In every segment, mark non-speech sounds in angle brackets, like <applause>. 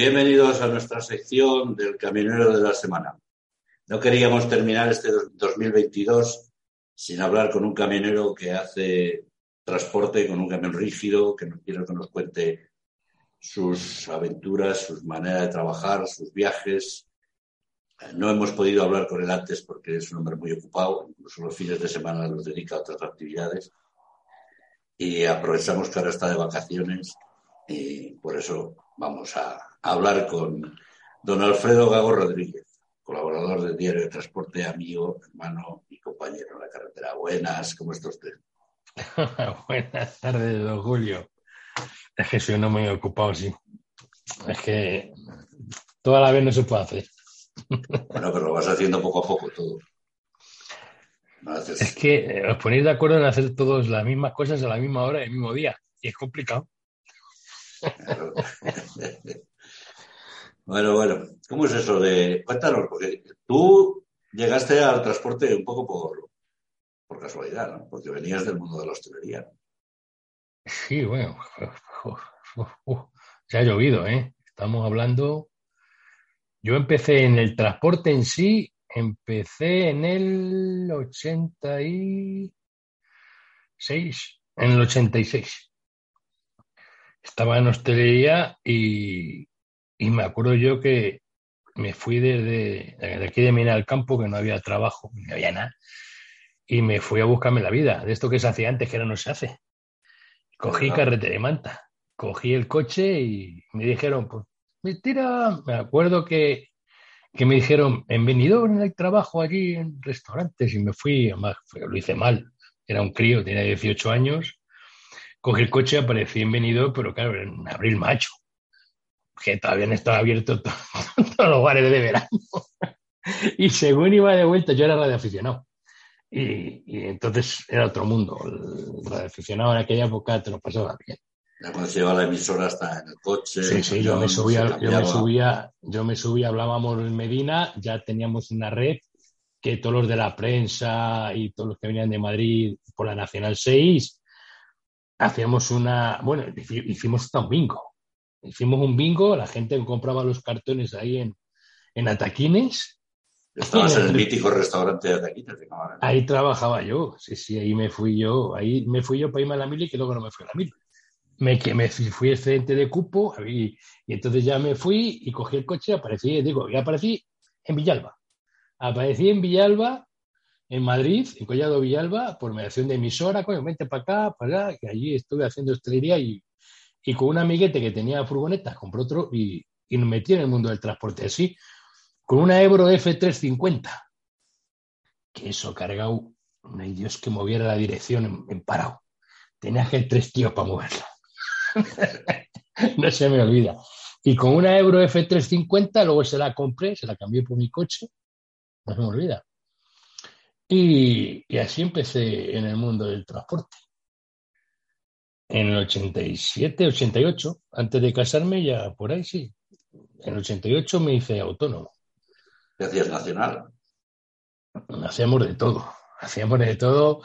Bienvenidos a nuestra sección del Camionero de la Semana. No queríamos terminar este 2022 sin hablar con un camionero que hace transporte con un camión rígido, que nos quiere que nos cuente sus aventuras, sus maneras de trabajar, sus viajes. No hemos podido hablar con él antes porque es un hombre muy ocupado, incluso los fines de semana los dedica a otras actividades. Y aprovechamos que ahora está de vacaciones y por eso vamos a hablar con don Alfredo Gago Rodríguez, colaborador del diario de transporte, amigo, hermano y compañero en la carretera. Buenas, ¿cómo está usted? <laughs> Buenas tardes, don Julio. Es que soy no muy ocupado, sí. Es que toda la vez no se puede hacer. <laughs> Bueno, pero lo vas haciendo poco a poco todo. Es que eh, os ponéis de acuerdo en hacer todas las mismas cosas a la misma hora y el mismo día. Y es complicado. <laughs> bueno, bueno. ¿Cómo es eso de. Cuéntanos, porque tú llegaste al transporte un poco por, casualidad, ¿no? Porque venías del mundo de la hostelería. Sí, bueno. se ha llovido, ¿eh? Estamos hablando. Yo empecé en el transporte en sí, empecé en el 86, en el 86. Estaba en hostelería y, y me acuerdo yo que me fui desde, de aquí de Mina al campo, que no había trabajo, no había nada, y me fui a buscarme la vida, de esto que se hacía antes, que ahora no se hace. Cogí carretera de manta, cogí el coche y me dijeron, pues, mentira, me acuerdo que, que me dijeron, en venidor hay trabajo allí en restaurantes y me fui, además lo hice mal, era un crío, tenía 18 años, cogí el coche, aparecí en pero claro, en abril, macho, que todavía no estaba abierto <laughs> todos los bares de verano. y según iba de vuelta, yo era radioaficionado. Y, y entonces era otro mundo. El radioaficionado en aquella época te lo pasaba bien. Ya cuando se lleva la emisora hasta en el coche. Sí, sí, yo me subía, yo me subía, yo me subía, hablábamos en Medina, ya teníamos una red que todos los de la prensa y todos los que venían de Madrid por la Nacional 6, hacíamos una, bueno, hicimos hasta un bingo. Hicimos un bingo, la gente compraba los cartones ahí en, en Ataquines. Estabas en el mítico restaurante de Ataquines. Ahí trabajaba yo, sí, sí, ahí me fui yo, ahí me fui yo para irme a la mili, que luego no me fui a la mili me, que me fui excedente de cupo y, y, entonces ya me fui y cogí el coche y aparecí, digo, y aparecí en Villalba. Aparecí en Villalba, en Madrid, en Collado Villalba, por mediación de emisora, coño, vente para acá, para allá, que allí estuve haciendo hostelería y, y con un amiguete que tenía furgonetas, compró otro y, y nos metí en el mundo del transporte así, con una Ebro F350, que eso cargado, no hay Dios que moviera la dirección en, en parado. Tenía que tres tíos para moverla. <laughs> no se me olvida. Y con una Euro F350, luego se la compré, se la cambié por mi coche, no se me olvida. Y, y así empecé en el mundo del transporte. En el 87, 88, antes de casarme, ya por ahí sí. En el 88 me hice autónomo. ¿Qué hacías nacional? Hacíamos de todo. Hacíamos de todo.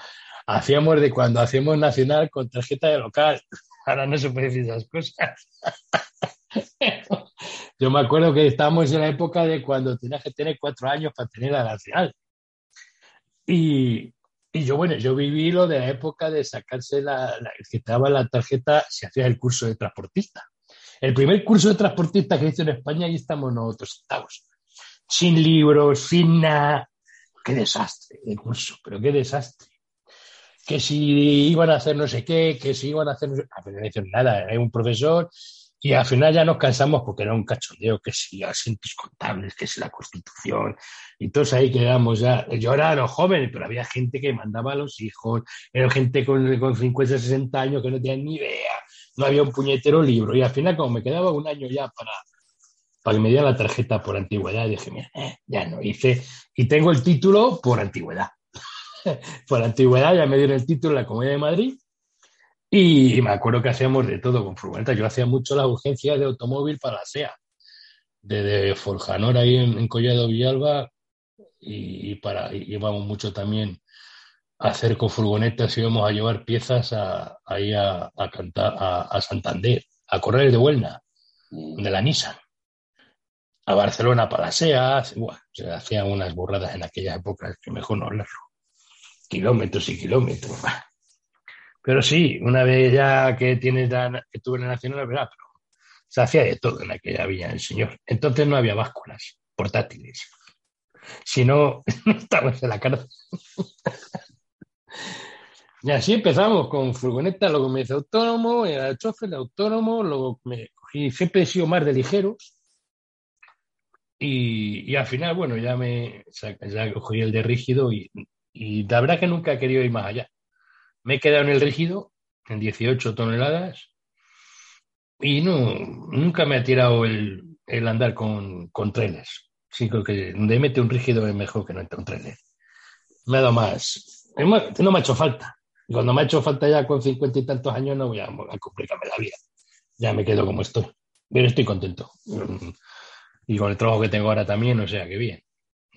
Hacíamos de cuando hacíamos nacional con tarjeta de local. <laughs> Ahora no se puede decir esas cosas. <laughs> Yo me acuerdo que estábamos en la época de cuando tenías que tener cuatro años para tener la nacional. Y, y yo, bueno, yo viví lo de la época de sacarse la, la que estaba la tarjeta, se hacía el curso de transportista. El primer curso de transportista que hice en España, y estamos nosotros sentados. Sin libros, sin nada. Qué desastre el curso, pero qué desastre que si iban a hacer no sé qué, que si iban a hacer no sé no dicen nada, hay un profesor y al final ya nos cansamos porque era un cachondeo, que si asientos contables, que si la constitución, y todos ahí quedamos ya. Yo era los jóvenes, pero había gente que mandaba a los hijos, era gente con, con 50, 60 años que no tenían ni idea, no había un puñetero libro, y al final como me quedaba un año ya para, para que me diera la tarjeta por antigüedad, dije, mira, eh, ya no hice, y tengo el título por antigüedad. <laughs> por antigüedad, ya me dieron el título la Comunidad de Madrid. Y me acuerdo que hacíamos de todo con furgonetas. Yo hacía mucho la urgencia de automóvil para la SEA, desde Forjanor ahí en, Collado Villalba, y, para, íbamos mucho también a hacer con furgonetas, íbamos a llevar piezas a, ahí a, cantar a, Santander, a correr de Huelna. de la Nissan. A Barcelona para las SEAS, se hacían unas burradas en aquella época que mejor no hablarlo. Kilómetros y kilómetros. Pero sí, una vez ya que tienes que tuve la nacional, ¿verdad? Pero se hacía de todo en aquella villa el señor. Entonces no había básculas portátiles. Si <laughs> no, estabas en la cárcel. y así empezamos con furgoneta, luego me hice autónomo, era el chofer de autónomo, luego me cogí, siempre he sido más de ligeros. Y, al final, bueno, ya me ya cogí el de rígido y, y la verdad que nunca he querido ir más allá. Me he quedado en el rígido, en 18 toneladas, y no, nunca me ha tirado el, andar con, trenes. Sí, creo que donde mete un rígido es mejor que no entre un tren. Me ha dado más. No me ha hecho falta. Cuando me ha hecho falta ya con cincuenta y tantos años no voy a, complicarme la vida. Ya me quedo como estoy. Pero estoy contento. Y con el trabajo que tengo ahora también, o sea, que bien.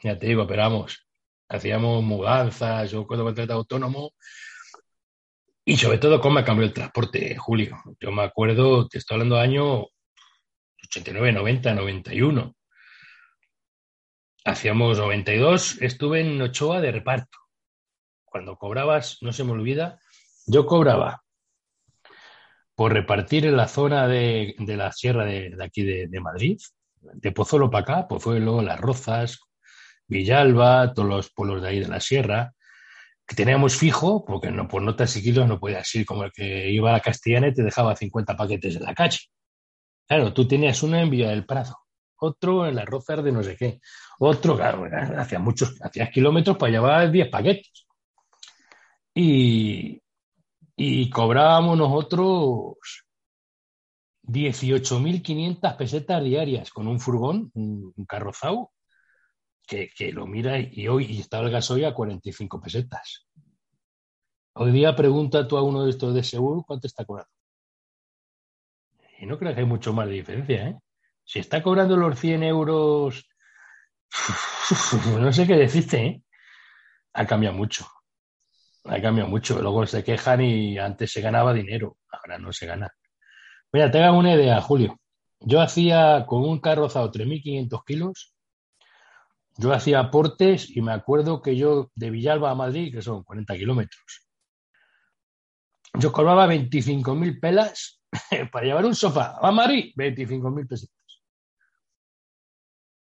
Ya te digo, pero vamos, hacíamos mudanzas, yo cuando contraté autónomo, y sobre todo, cómo ha cambiado el transporte, Julio. Yo me acuerdo, te estoy hablando de año 89, 90, 91. Hacíamos 92, estuve en Ochoa de reparto. Cuando cobrabas, no se me olvida, yo cobraba por repartir en la zona de, la sierra de, aquí de, Madrid, de Pozuelo para acá, Pozuelo, Las Rozas, Villalba, todos los pueblos de ahí de la sierra, que teníamos fijo, porque no, por notas y kilos no podías ir como el que iba a la Castellana y te dejaba 50 paquetes en la calle. Claro, tú tenías uno en Villa del Prado, otro en la Rozas de no sé qué, otro, claro, hacía muchos, hacías kilómetros para llevar 10 paquetes. Y, y cobrábamos nosotros 18.500 pesetas diarias con un furgón, un, un que, lo mira y hoy y estaba el gasoil a 45 pesetas. Hoy día pregunta tú a uno de estos de seguro cuánto está cobrando. Y no creo que hay mucho más de diferencia, ¿eh? Si está cobrando los 100 euros, <laughs> no sé qué decirte, ¿eh? Ha cambiado mucho. Ha cambiado mucho. Luego se quejan y antes se ganaba dinero, ahora no se gana. Mira, te hago una idea, Julio. Yo hacía con un carrozado 3.500 kilos yo hacía aportes y me acuerdo que yo de Villalba a Madrid, que son 40 kilómetros, yo cobraba 25.000 pelas <laughs> para llevar un sofá a Madrid, 25.000 pesitos.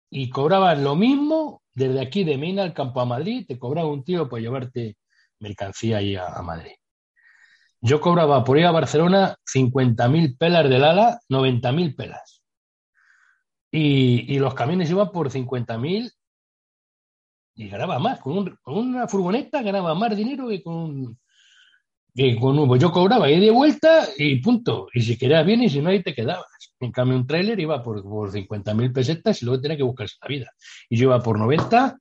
Y cobraban lo mismo desde aquí de Mina al campo a Madrid, te cobraba un tío por llevarte mercancía ahí a, Madrid. Yo cobraba por ir a Barcelona 50.000 pelas del ala, 90.000 pelas. Y, y, los camiones iban por 50.000 y ganaba más. Con, una furgoneta ganaba más dinero que con, que con un. Pues yo cobraba ahí de vuelta y punto. Y si querías bien y si no, ahí te quedabas. En cambio, un trailer iba por, por 50.000 pesetas y luego tenía que buscarse la vida. Y yo iba por 90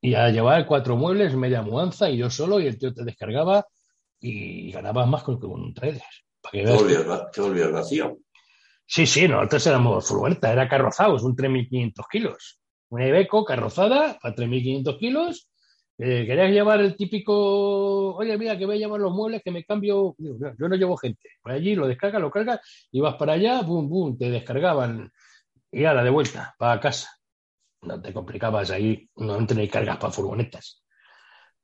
y a llevar cuatro muebles, media mudanza y yo solo y el tío te descargaba y ganabas más con, un trailer. Para que veas. vacío. Sí, sí, nosotros éramos furgoneta, era carrozados, un 3.500 kilos. Una Ibeco carrozada a 3.500 kilos. Eh, ¿Querías llevar el típico, oye, mira, que voy a llevar los muebles, que me cambio? Yo no llevo gente. Por allí lo descargas, lo cargas, y vas para allá, boom, boom, te descargaban. Y la de vuelta, para casa. No te complicabas ahí, no ni cargas para furgonetas.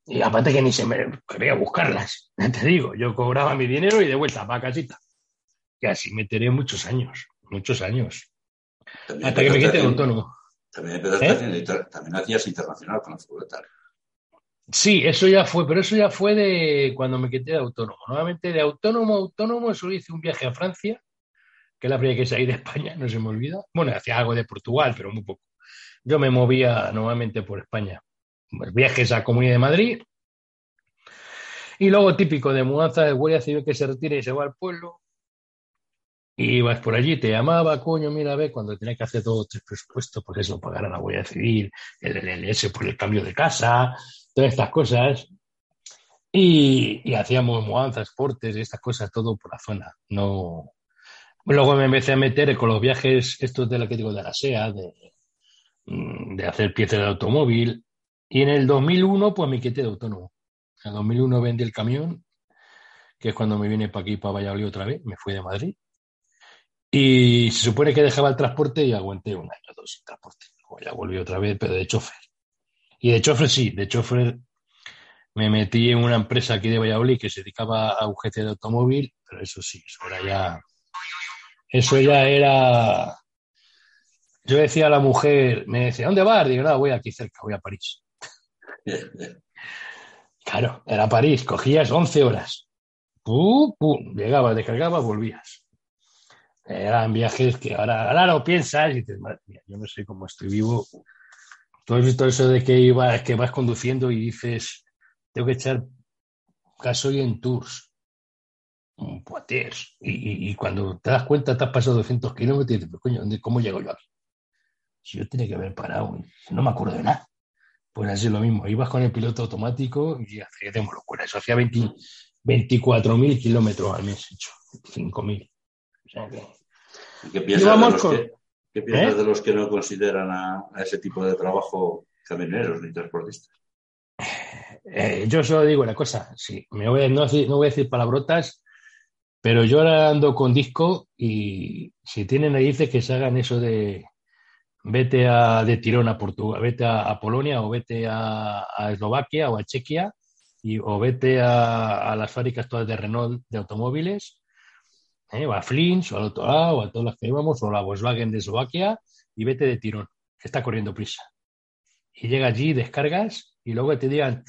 Y aparte que ni se me quería buscarlas. <laughs> Te digo, yo cobraba mi dinero y de vuelta para casita. Y así me tiré muchos años, muchos años. Hasta que me quedé autónomo. ¿Eh? También, hacías internacional con la furgoneta. Sí, eso ya fue, pero eso ya fue de cuando me quedé de autónomo. Nuevamente de autónomo a autónomo, solo hice un viaje a Francia, que es la primera que salí de España, no se me olvida. Bueno, hacía algo de Portugal, pero muy poco. Yo me movía nuevamente por España. Pues viajes a Comunidad de Madrid. Y luego típico de mudanza de Guardia Civil que se retira y se va al pueblo. Ibas por allí, te llamaba, coño, mira, ve, cuando tenía que hacer todo tres presupuestos, porque eso, pagar a la Guardia Civil, el LLS por el cambio de casa, todas estas cosas. Y, hacíamos mudanzas, portes estas cosas, todo por la zona. No. Luego me empecé a meter con los viajes, estos de la que digo, de la SEA, de, mm, de hacer piezas de automóvil. Y en el 2001, pues me quité de autónomo. En el 2001 vendí el camión, que es cuando me vine para aquí, para Valladolid otra vez, me fui de Madrid Y se supone que dejaba el transporte y aguanté un año o dos sin transporte. Ya volví otra vez, pero de chofer. Y de chofer sí, de chofer me metí en una empresa aquí de Valladolid que se dedicaba a jefe de automóvil, pero eso sí, eso era ya. Eso ya era. Yo decía a la mujer, me decía, ¿dónde vas? Digo, no, voy aquí cerca, voy a París. <laughs> Claro, era París, cogías 11 horas. Pum, pum, llegabas, descargabas, volvías. Eran viajes que ahora, ahora lo piensas y dices, madre mía, yo no sé cómo estoy vivo. Tú has visto eso de que, ibas, que vas conduciendo y dices, tengo que echar gasoil en tours, Poitiers. Y, y, cuando te das cuenta, te has pasado 200 kilómetros y dices, pero coño, ¿cómo llego yo aquí? Si yo tenía que haber parado, no me acuerdo de nada. Pues así lo mismo, ibas con el piloto automático y hacíamos locura. Eso hacía 24.000 kilómetros al mes hecho, 5.000. ¿Qué piensas, de los, que, ¿qué piensas ¿Eh? de los que no consideran a, a ese tipo de trabajo camioneros ni transportistas? Eh, yo solo digo una cosa, sí, me voy, no, no, voy a decir palabrotas, pero yo ahora ando con disco y si tienen narices que se hagan eso de vete a, de tirón a Portugal, vete a, a Polonia o vete a, a, Eslovaquia o a Chequia y, o vete a, las fábricas todas de Renault de automóviles, eh, o a Flins o al otro lado, o a todas las que íbamos, o la Volkswagen de Eslovaquia y vete de tirón, que está corriendo prisa. Y llega allí, descargas y luego te digan,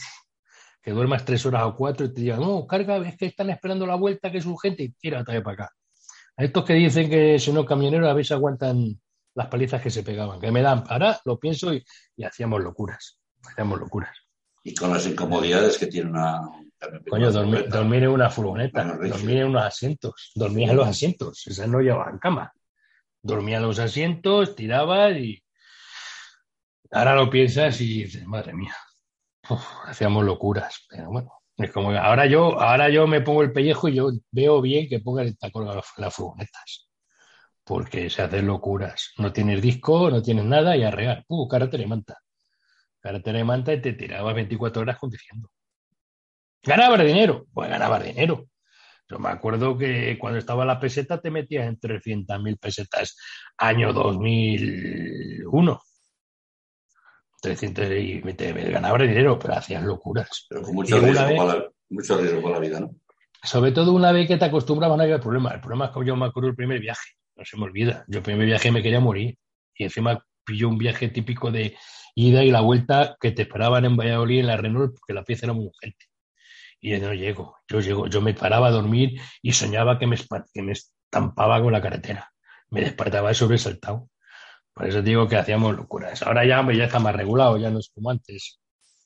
que duermas tres horas o cuatro y te digan, no, carga, es que están esperando la vuelta, que es urgente, y tira otra para acá. A estos que dicen que si no camioneros a veces aguantan las palizas que se pegaban, que me dan para, lo pienso y, y hacíamos locuras, hacíamos locuras. Y con las incomodidades que tiene una... Coño, dormir, dormir, en una furgoneta, dormir en unos asientos, dormir en los asientos, esas no llevaban cama. Dormía en los asientos, tiraba y... Ahora lo piensas y dices, madre mía, Uf, hacíamos locuras, pero bueno, es como ahora yo, ahora yo me pongo el pellejo y yo veo bien que pongan el tacón a las, furgonetas, porque se hacen locuras. No tienes disco, no tienes nada y arrear. Uh, carretera y manta. Carretera y manta y te tirabas 24 horas conduciendo. ¿Ganabas dinero? Pues ganabas dinero. Yo me acuerdo que cuando estaba la peseta te metías en 300.000 pesetas año 2001. 300 y te, ganaba dinero, pero hacías locuras. Pero con mucho riesgo, vez, para la, mucho riesgo para la vida, ¿no? Sobre todo una vez que te acostumbras no había problema. El problema es que yo me acuerdo el primer viaje, no se me olvida. Yo el primer viaje me quería morir y encima pilló un viaje típico de ida y la vuelta que te esperaban en Valladolid en la Renault porque la pieza era muy urgente. Y yo no llego, yo llego, yo me paraba a dormir y soñaba que me, que me estampaba con la carretera. Me despertaba sobresaltado. Por eso digo que hacíamos locuras. Ahora ya, ya está más regulado, ya no es como antes.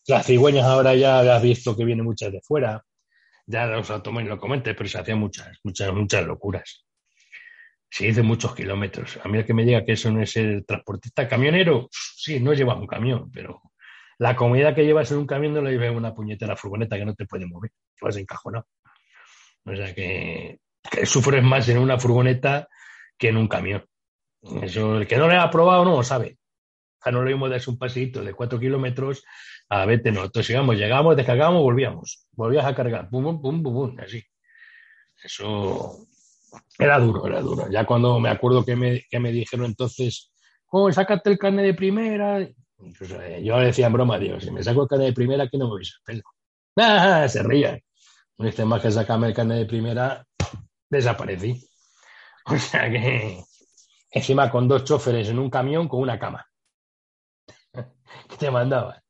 Las cigüeñas ahora ya has visto que vienen muchas de fuera. Ya los automóviles lo comentes, pero se hacían muchas, muchas, muchas locuras. Se hizo muchos kilómetros. A mí el que me diga que eso no es el transportista camionero, sí, no llevas un camión, pero la comida que llevas en un camión no la llevas en una puñetera furgoneta que no te puede mover, te vas encajonado. O sea que, sufres más en una furgoneta que en un camión. Eso, el que no le ha probado no lo sabe. O sea, no lo mismo darse un paseíto de cuatro kilómetros a vete, no. Entonces, llegamos, llegamos, descargamos, volvíamos. Volvías a cargar, pum, pum, pum, pum, pum, así. Eso era duro, era duro. Ya cuando me acuerdo que me, que me dijeron entonces, oh, sácate el carne de primera. Pues, eh, yo le decía en broma, Dios, si me saco el carne de primera, aquí no me el pelo. <laughs> ¡Ah! Se rían. Dice más que sacarme el carne de primera, desaparecí. <laughs> O sea que Encima con dos choferes en un camión con una cama. <laughs> ¿Qué te mandaba?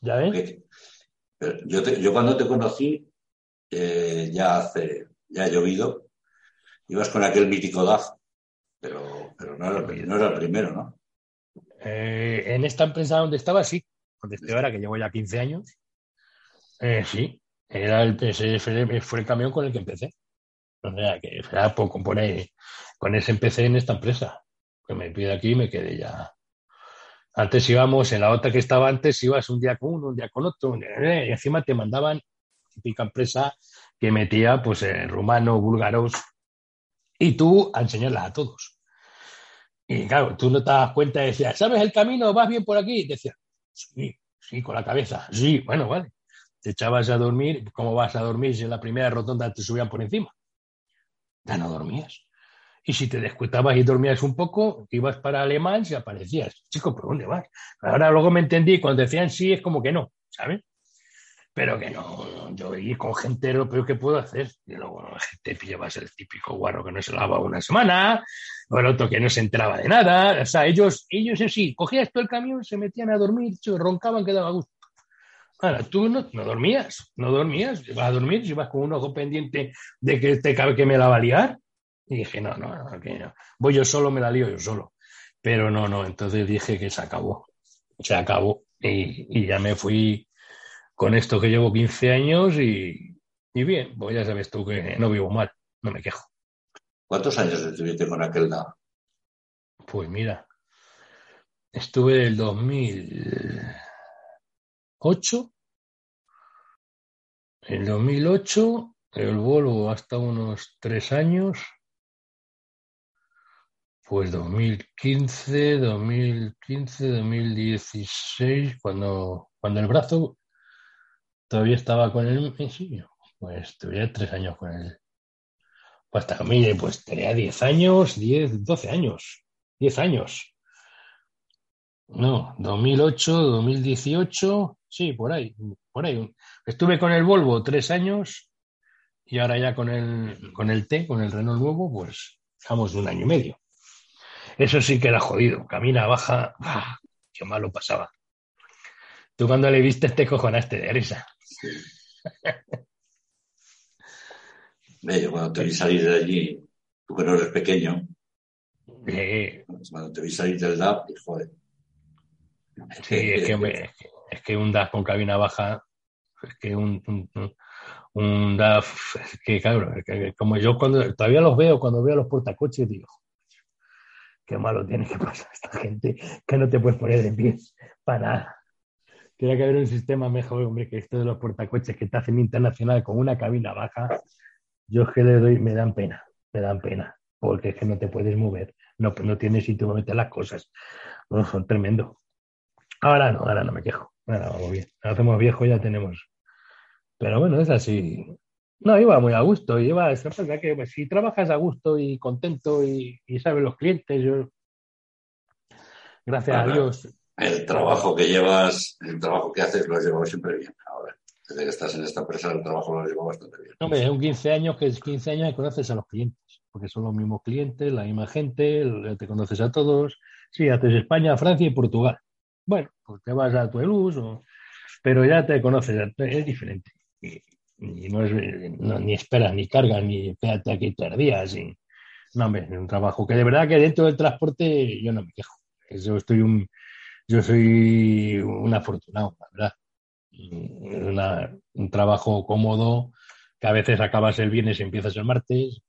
¿Ya ves? Yo, te, yo, cuando te conocí, eh, ya hace, ya ha llovido, ibas con aquel mítico DAF, pero, pero no, era, no, era, el primero, ¿no? Eh, en esta empresa donde estaba, sí, donde estoy ahora, que llevo ya 15 años, eh, sí, era el, ese fue el camión con el que empecé. O sea, por ahí. Con ese empecé en esta empresa. Que me pide aquí y me quedé ya. Antes íbamos, en la otra que estaba antes, ibas un día con uno, un día con otro, y encima te mandaban, típica empresa que metía pues eh, rumanos, búlgaros, y tú a enseñarlas a todos. Y claro, tú no te das cuenta y decías, ¿sabes el camino? ¿Vas bien por aquí? Y sí, sí, con la cabeza. Sí, bueno, vale. Te echabas a dormir, ¿cómo vas a dormir si en la primera rotonda te subían por encima? Ya no dormías. Y si te descuitabas y dormías un poco, ibas para Alemán y aparecías. Chico, ¿por dónde vas? Ahora luego me entendí, cuando decían sí, es como que no, ¿sabes? Pero que no, yo ir con gente peor que puedo hacer. Y luego gente llevas el típico guarro que no se lava una semana, o el otro que no se enteraba de nada. O sea, ellos, ellos sí, cogías todo el camión, se metían a dormir, roncaban, quedaba gusto. Ahora, tú no, no, dormías, no dormías, ibas a dormir, ibas con un ojo pendiente de que te cabe que me la va a liar. Y dije, no, no, no, no. Voy yo solo, me la lío yo solo. Pero no, no, entonces dije que se acabó. Se acabó. Y, y ya me fui con esto que llevo 15 años y, y, bien, pues ya sabes tú que no vivo mal, no me quejo. ¿Cuántos años estuviste con aquel da? Pues mira, estuve del 2008, el 2008, el Volvo hasta unos tres años, pues 2015, 2015, 2016, cuando, cuando el brazo todavía estaba con él, sí, pues tuve tres años con él. Pues hasta mire, pues tenía 10 años, 10, 12 años, 10 años. No, 2008, 2018, sí, por ahí, por ahí. Estuve con el Volvo tres años y ahora ya con el, con el T, con el Renault nuevo, pues estamos un año y medio. Eso sí que era jodido. Camina, baja. ¡ah! Qué malo pasaba. Tú cuando le viste te cojonaste de risa. <laughs> yo cuando te vi salir de allí, tú que no eres pequeño, cuando te vi salir del DAP, joder. Sí, es que, es que un DAF con cabina baja, es que un, un, un DAF, es que claro, como yo cuando todavía los veo, cuando veo los portacoches, digo, qué malo tiene que pasar esta gente que no te puedes poner de pie para nada. Tiene que haber un sistema mejor, hombre, que esto de los portacoches que te hacen internacional con una cabina baja. Yo es que le doy, me dan pena, me dan pena, porque es que no te puedes mover, no, no tienes sitio para meter las cosas. Son tremendo. Ahora no, ahora no me quejo. Ahora vamos bien. Hacemos viejo, ya tenemos. Pero bueno, es así. No, iba muy a gusto, iba, es verdad que pues, si trabajas a gusto y contento y, y sabes los clientes, yo, gracias a Dios. El trabajo que llevas, el trabajo que haces lo has llevado siempre bien. Desde que estás en esta empresa, el trabajo lo has llevado bastante bien. No, me un 15 años que es 15 años que conoces a los clientes, porque son los mismos clientes, la misma gente, te conoces a todos. Sí, haces España, Francia y Portugal. Bueno, pues te vas a tu o... pero ya te conoces, es diferente y no es ni esperas ni cargas ni espérate aquí tres días y, no hombre es un trabajo que de verdad que dentro del transporte yo no me quejo yo estoy un yo soy un afortunado la verdad es un trabajo cómodo que a veces acabas el viernes y empiezas el martes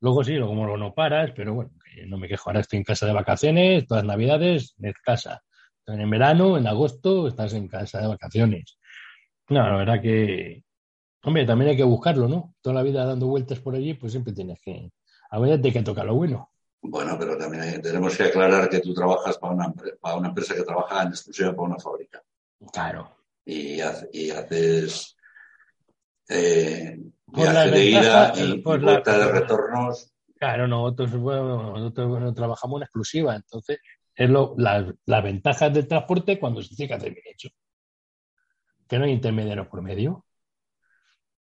luego sí luego no paras pero bueno no me quejo ahora estoy en casa de vacaciones todas las navidades en casa en verano en agosto estás en casa de vacaciones no la verdad que Hombre, también hay que buscarlo, ¿no? Toda la vida dando vueltas por allí, pues siempre tienes que. A veces hay que tocar lo bueno. Bueno, pero también tenemos que aclarar que tú trabajas para una, para una empresa que trabaja en exclusiva para una fábrica. Claro. Y, y haces eh, viaje de ida y, vuelta de retornos. Claro, nosotros, bueno, nosotros trabajamos en exclusiva, entonces es lo, las ventajas del transporte cuando se tiene que hacer bien hecho. Que no hay intermediarios por medio.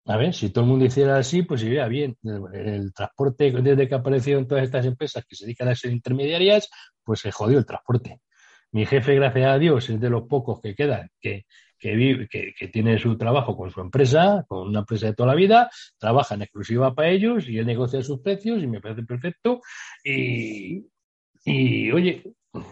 A ver, si todo el mundo hiciera así, pues iría bien. El, transporte, desde que aparecieron todas estas empresas que se dedican a ser intermediarias, pues se jodió el transporte. Mi jefe, gracias a Dios, es de los pocos que quedan que, que, que, tiene su trabajo con su empresa, con una empresa de toda la vida, trabaja en exclusiva para ellos y él negocia sus precios y me parece perfecto. Y, y oye,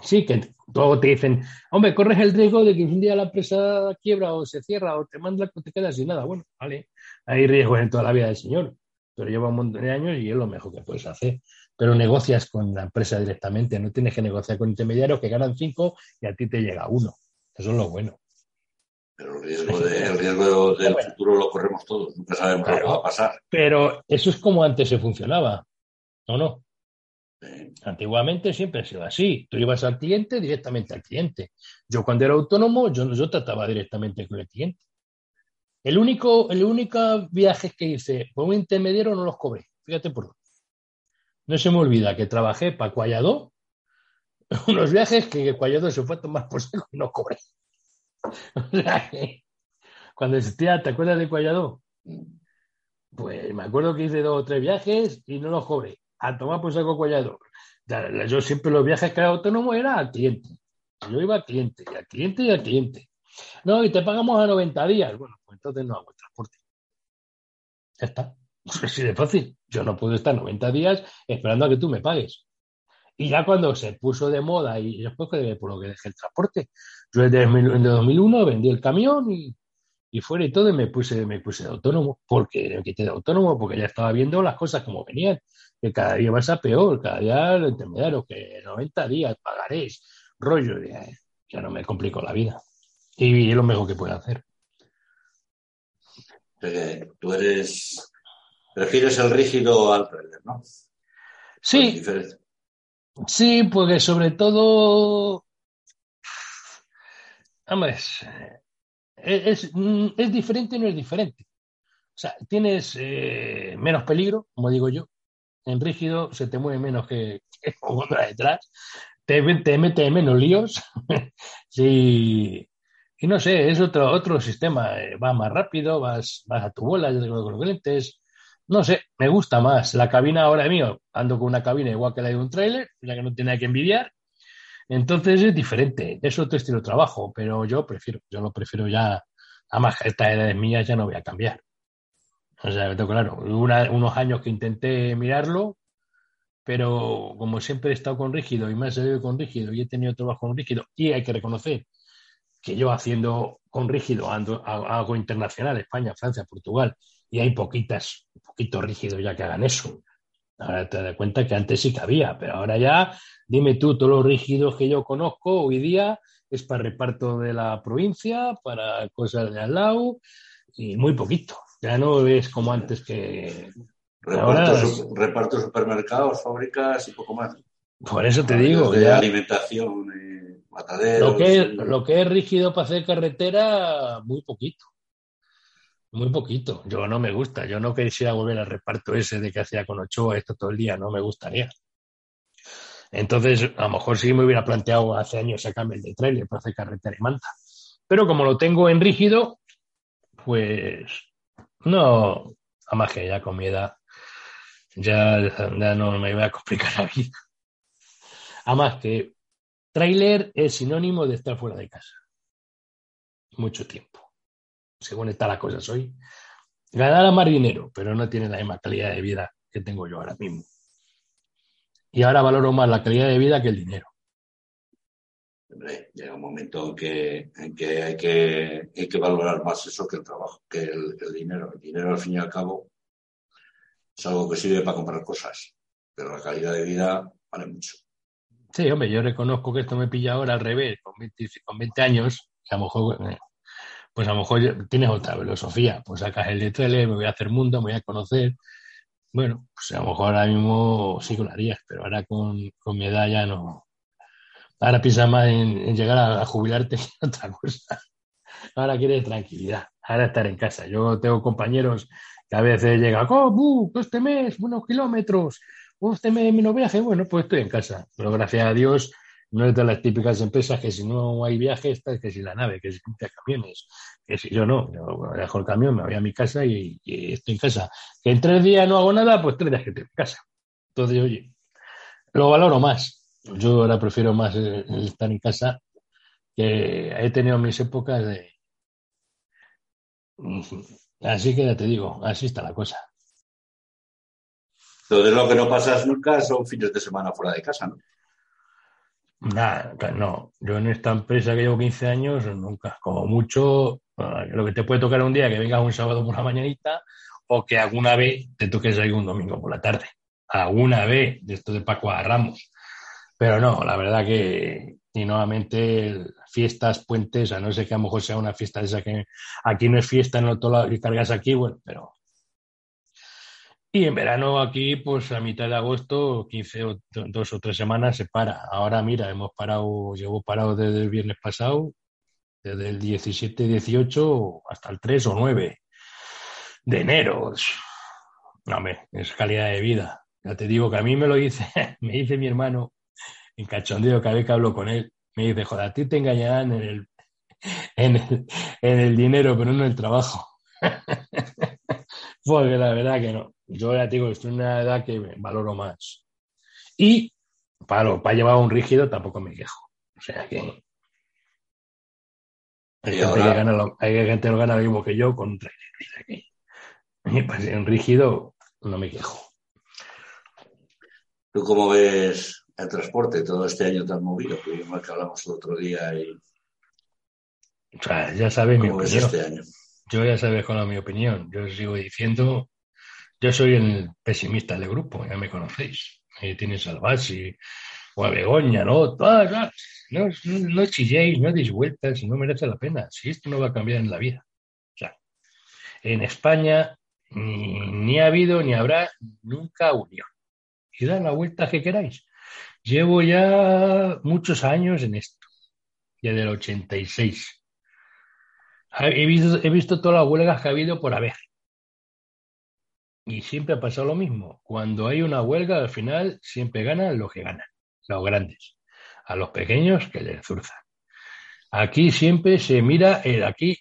sí, que luego te dicen, hombre, corres el riesgo de que un día la empresa quiebra o se cierra o te manda, te quedas sin nada. Bueno, vale, hay riesgos en toda la vida del señor, pero lleva un montón de años y es lo mejor que puedes hacer. Pero negocias con la empresa directamente, no tienes que negociar con intermediarios que ganan cinco y a ti te llega uno. Eso es lo bueno. Pero el riesgo, el riesgo del futuro lo corremos todos, nunca sabemos lo que va a pasar. Pero eso es como antes se funcionaba, ¿o no? Antiguamente siempre ha sido así. Tú ibas al cliente directamente al cliente. Yo cuando era autónomo, yo, yo trataba directamente con el cliente. El único, el único viaje que hice por un intermediario no los cobré. Fíjate por dónde. no se me olvida que trabajé para Cualladó, <laughs> unos viajes que Cualladó se fue a tomar por seco y no cobré. <laughs> cuando existía, ¿te acuerdas de Cualladó? Pues me acuerdo que hice dos o tres viajes y no los cobré. A tomar por saco Cualladó. Yo siempre los viajes que era autónomo era al cliente. Yo iba al cliente, y al cliente y al cliente. No, y te pagamos a 90 días. Bueno, pues entonces no hago el transporte. Ya está. <laughs> Así de fácil. Yo no puedo estar 90 días esperando a que tú me pagues. Y ya cuando se puso de moda y después por lo que dejé el transporte, yo desde el 2001 vendí el camión y, y fuera y todo y me puse, me puse de autónomo, porque me quité de autónomo, porque ya estaba viendo las cosas como venían, que cada día vas a peor, cada día lo intermediario, que 90 días pagaréis, rollo, ya no me complico la vida. Y es lo mejor que puedo hacer. tú eres, prefieres el rígido al trailer, ¿no? Sí. Sí, porque sobre todo, hombre, es, es, diferente y no es diferente. O sea, tienes eh, menos peligro, como digo yo. En rígido se te mueve menos que, que detrás. Te, te mete menos líos. <laughs> sí, y no sé, es otro, otro sistema. Eh, va más rápido, vas, vas a tu bola, yo tengo con los lentes. No sé, me gusta más. La cabina ahora mío, ando con una cabina igual que la de un trailer, ya que no tiene que envidiar. Entonces es diferente, es otro estilo de trabajo, pero yo prefiero, yo lo prefiero ya, además esta edad es mía ya no voy a cambiar. O sea, claro, unos años que intenté mirarlo, pero como siempre he estado con rígido y me he salido con rígido y he tenido trabajo con rígido y hay que reconocer que yo haciendo con rígido ando, hago internacional, España, Francia, Portugal, y hay poquitas, poquito rígido ya que hagan eso. Ahora te das cuenta que antes sí que había, pero ahora ya, dime tú, todos los rígidos que yo conozco hoy día es para reparto de la provincia, para cosas de al lado, y muy poquito. Ya no es como antes que... Reparto, supermercados, fábricas y poco más. Por eso te digo. De alimentación. Eh lo que, es, lo que es rígido para hacer carretera, muy poquito. Muy poquito. Yo no me gusta. Yo no quisiera volver al reparto ese de que hacía con Ochoa esto todo el día. No me gustaría. Entonces, a lo mejor sí me hubiera planteado hace años sacarme el de trailer para hacer carretera y manta. Pero como lo tengo en rígido, pues no, además que ya con mi edad, ya, ya no me voy a complicar la vida. Además que Trailer es sinónimo de estar fuera de casa. Mucho tiempo. Según está la cosa, soy. Ganará más dinero, pero no tiene la misma calidad de vida que tengo yo ahora mismo. Y ahora valoro más la calidad de vida que el dinero. llega un momento en que, hay, que hay que valorar más eso que el trabajo, que el, el dinero. El dinero, al fin y al cabo, es algo que sirve para comprar cosas, pero la calidad de vida vale mucho. Sí, hombre, yo reconozco que esto me pilla ahora al revés, con 20, años, que a lo mejor, eh, pues a lo mejor tienes otra filosofía, pues sacas el de tele, me voy a hacer mundo, me voy a conocer. Bueno, pues a lo mejor ahora mismo sí lo harías, pero ahora con, mi edad ya no. Ahora piensas más en, llegar a, jubilarte <laughs> que otra cosa. Ahora quieres tranquilidad, ahora estar en casa. Yo tengo compañeros que a veces llegan, oh, este mes, unos kilómetros, usted me, no viaje, bueno, pues estoy en casa. Pero gracias a Dios no es de las típicas empresas que si no hay viaje, está que si la nave, que si camiones, que si yo no, yo dejo el camión, me voy a mi casa y, estoy en casa. Que en tres días no hago nada, pues tres días que estoy en casa. Entonces, oye, lo valoro más. Yo ahora prefiero más estar en casa, que he tenido mis épocas de... Así que ya te digo, así está la cosa. Entonces lo que no pasas nunca son fines de semana fuera de casa, ¿no? Nada, no. Yo en esta empresa que llevo 15 años, nunca. Como mucho, ah, lo que te puede tocar un día que vengas un sábado por la mañanita o que alguna vez te toques ahí un domingo por la tarde. Alguna vez, de esto de Paco a Ramos. Pero no, la verdad que, y nuevamente, fiestas, puentes, a no ser que a lo mejor sea una fiesta esa que aquí no es fiesta en otro lado y cargas aquí, bueno, pero y en verano aquí, pues a mitad de agosto, 15 o dos o tres semanas se para. Ahora mira, hemos parado, llevo parado desde el viernes pasado, desde el 17, 18 hasta el 3 o 9 de enero. No, hombre, es calidad de vida. Ya te digo que a mí me lo dice, <laughs> me dice mi hermano en cachondeo cada vez que hablo con él. Me dice, joder, a ti te engañarán en el, <laughs> en el, en el dinero, pero no en el trabajo. <laughs> Porque la verdad que no. Yo ya digo, estoy en una edad que valoro más. Y para, para llevar un rígido tampoco me quejo. O sea que. Hay, gente, que gana lo, hay gente que lo gana lo mismo que yo con un trailer. Y para ser un rígido no me quejo. ¿Tú cómo ves el transporte todo este año tan movido? Que que hablamos el otro día y... O sea, ya sabes mi opinión. Este año? Yo ya sabes con mi opinión. Yo sigo diciendo, yo soy el pesimista del grupo, ya me conocéis. Ahí tienes al o a Begoña, ¿no? Todas, no, no chilléis, no deis vueltas, no merece la pena. Si esto no va a cambiar en la vida. O sea, en España ni, ni ha habido ni habrá nunca unión. Y da la vuelta que queráis. Llevo ya muchos años en esto, desde el 86. He visto, he visto todas las huelgas que ha habido por haber. Y siempre ha pasado lo mismo. Cuando hay una huelga, al final siempre ganan los que ganan, los grandes. A los pequeños que les zurzan. Aquí siempre se mira, el, aquí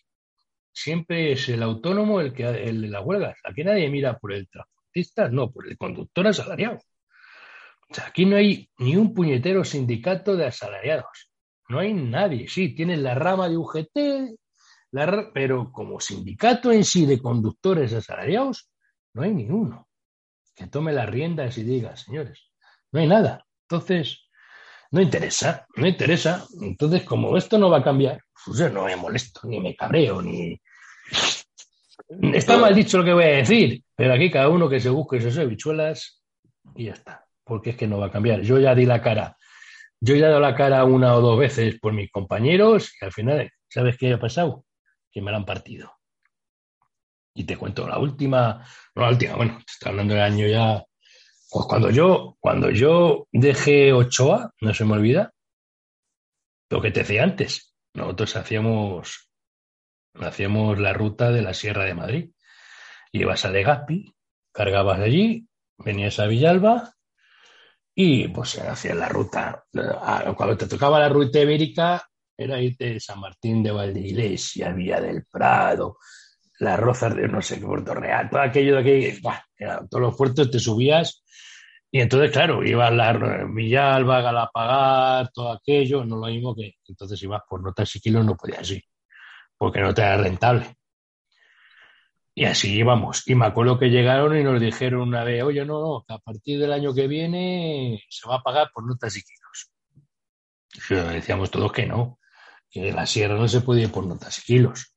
siempre es el autónomo el que el de las huelgas. Aquí nadie mira por el transportista, no, por el conductor asalariado. Aquí no hay ni un puñetero sindicato de asalariados. No hay nadie. Sí, tienen la rama de UGT, pero como sindicato en sí de conductores asalariados, no hay ni uno que tome las riendas y diga, señores, no hay nada. Entonces, no interesa, no interesa. Entonces, como esto no va a cambiar, pues yo no me molesto, ni me cabreo, ni... Está mal dicho lo que voy a decir, pero aquí cada uno que se busque sus habichuelas y ya está, porque es que no va a cambiar. Yo ya di la cara, yo ya he dado la cara una o dos veces por mis compañeros y al final, ¿sabes qué ha pasado? Que me la han partido. Y te cuento la última, no la última, bueno, te estoy hablando del año ya. Pues cuando yo, cuando yo dejé Ochoa, no se me olvida, lo que te decía antes, nosotros hacíamos, hacíamos la ruta de la Sierra de Madrid. Ibas a Legazpi, cargabas allí, venías a Villalba y pues hacías la ruta. Cuando te tocaba la ruta ibérica, era irte de San Martín de Valdeiglesia, Vía del Prado, las Rozas de no sé qué, Puerto Real, todo aquello de aquí, todos los puertos te subías y entonces, claro, ibas la Villalba, Galapagar, todo aquello, no lo mismo que entonces ibas por notas y kilos, no podías ir, porque no te era rentable. Y así íbamos. Y me acuerdo que llegaron y nos dijeron una vez, oye, no, no, que a partir del año que viene se va a pagar por notas y kilos. Decíamos todos que no, que la sierra no se podía ir por notas y kilos.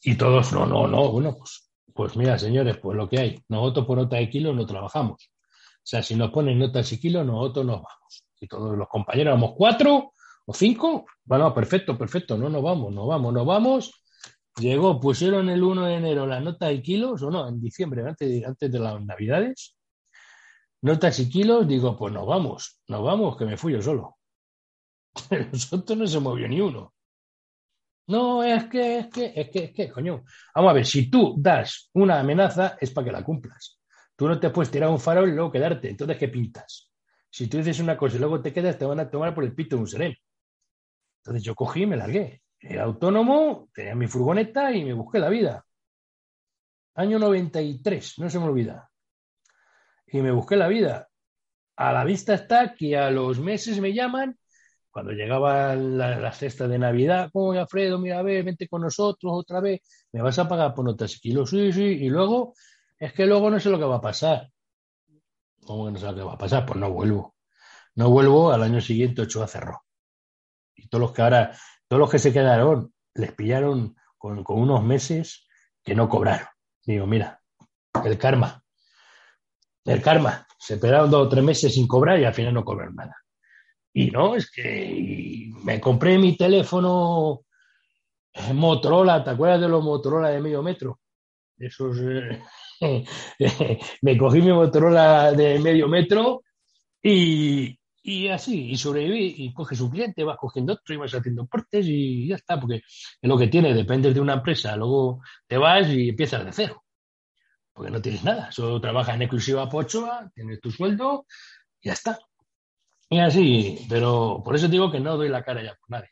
Y todos, no, no, no, bueno, pues, pues mira, señores, pues lo que hay, nosotros por nota de kilos no trabajamos. O sea, si nos ponen notas y kilos, nosotros nos vamos. Y todos los compañeros vamos cuatro o cinco, bueno, perfecto, perfecto, no nos vamos, nos vamos, nos vamos. Llegó, pusieron el 1 de enero la nota de kilos, o no, en diciembre, antes de, antes de las navidades, notas y kilos, digo, pues nos vamos, nos vamos, que me fui yo solo. <laughs> Nosotros no se movió ni uno. No, es que, es que, es que, es que, coño. Vamos a ver, si tú das una amenaza es para que la cumplas. Tú no te puedes tirar un farol y luego quedarte. Entonces, ¿qué pintas? Si tú dices una cosa y luego te quedas, te van a tomar por el pito de un sereno. Entonces yo cogí y me largué. Era autónomo, tenía mi furgoneta y me busqué la vida. Año 93, no se me olvida. Y me busqué la vida. A la vista está que a los meses me llaman cuando llegaba la, cesta de Navidad, como Alfredo, mira, a ver, vente con nosotros otra vez, me vas a pagar por notas kilos, sí, sí, y luego, es que luego no sé lo que va a pasar. ¿Cómo que no sé lo que va a pasar? Pues no vuelvo. No vuelvo, al año siguiente Ochoa cerró. Y todos los que ahora, todos los que se quedaron, les pillaron con, con unos meses que no cobraron. Digo, mira, el karma. El karma. Se esperaron dos o tres meses sin cobrar y al final no cobraron nada. Y no, es que me compré mi teléfono Motorola, ¿te acuerdas de los Motorola de medio metro? Esos, eh, <laughs> me cogí mi Motorola de medio metro y, y, así, y sobreviví, y coges un cliente, vas cogiendo otro y vas haciendo portes y ya está, porque es lo que tiene, dependes de una empresa, luego te vas y empiezas de cero. porque no tienes nada. Solo trabajas en exclusiva Pochoa, tienes tu sueldo y ya está. Y así, pero por eso digo que no doy la cara ya por nadie.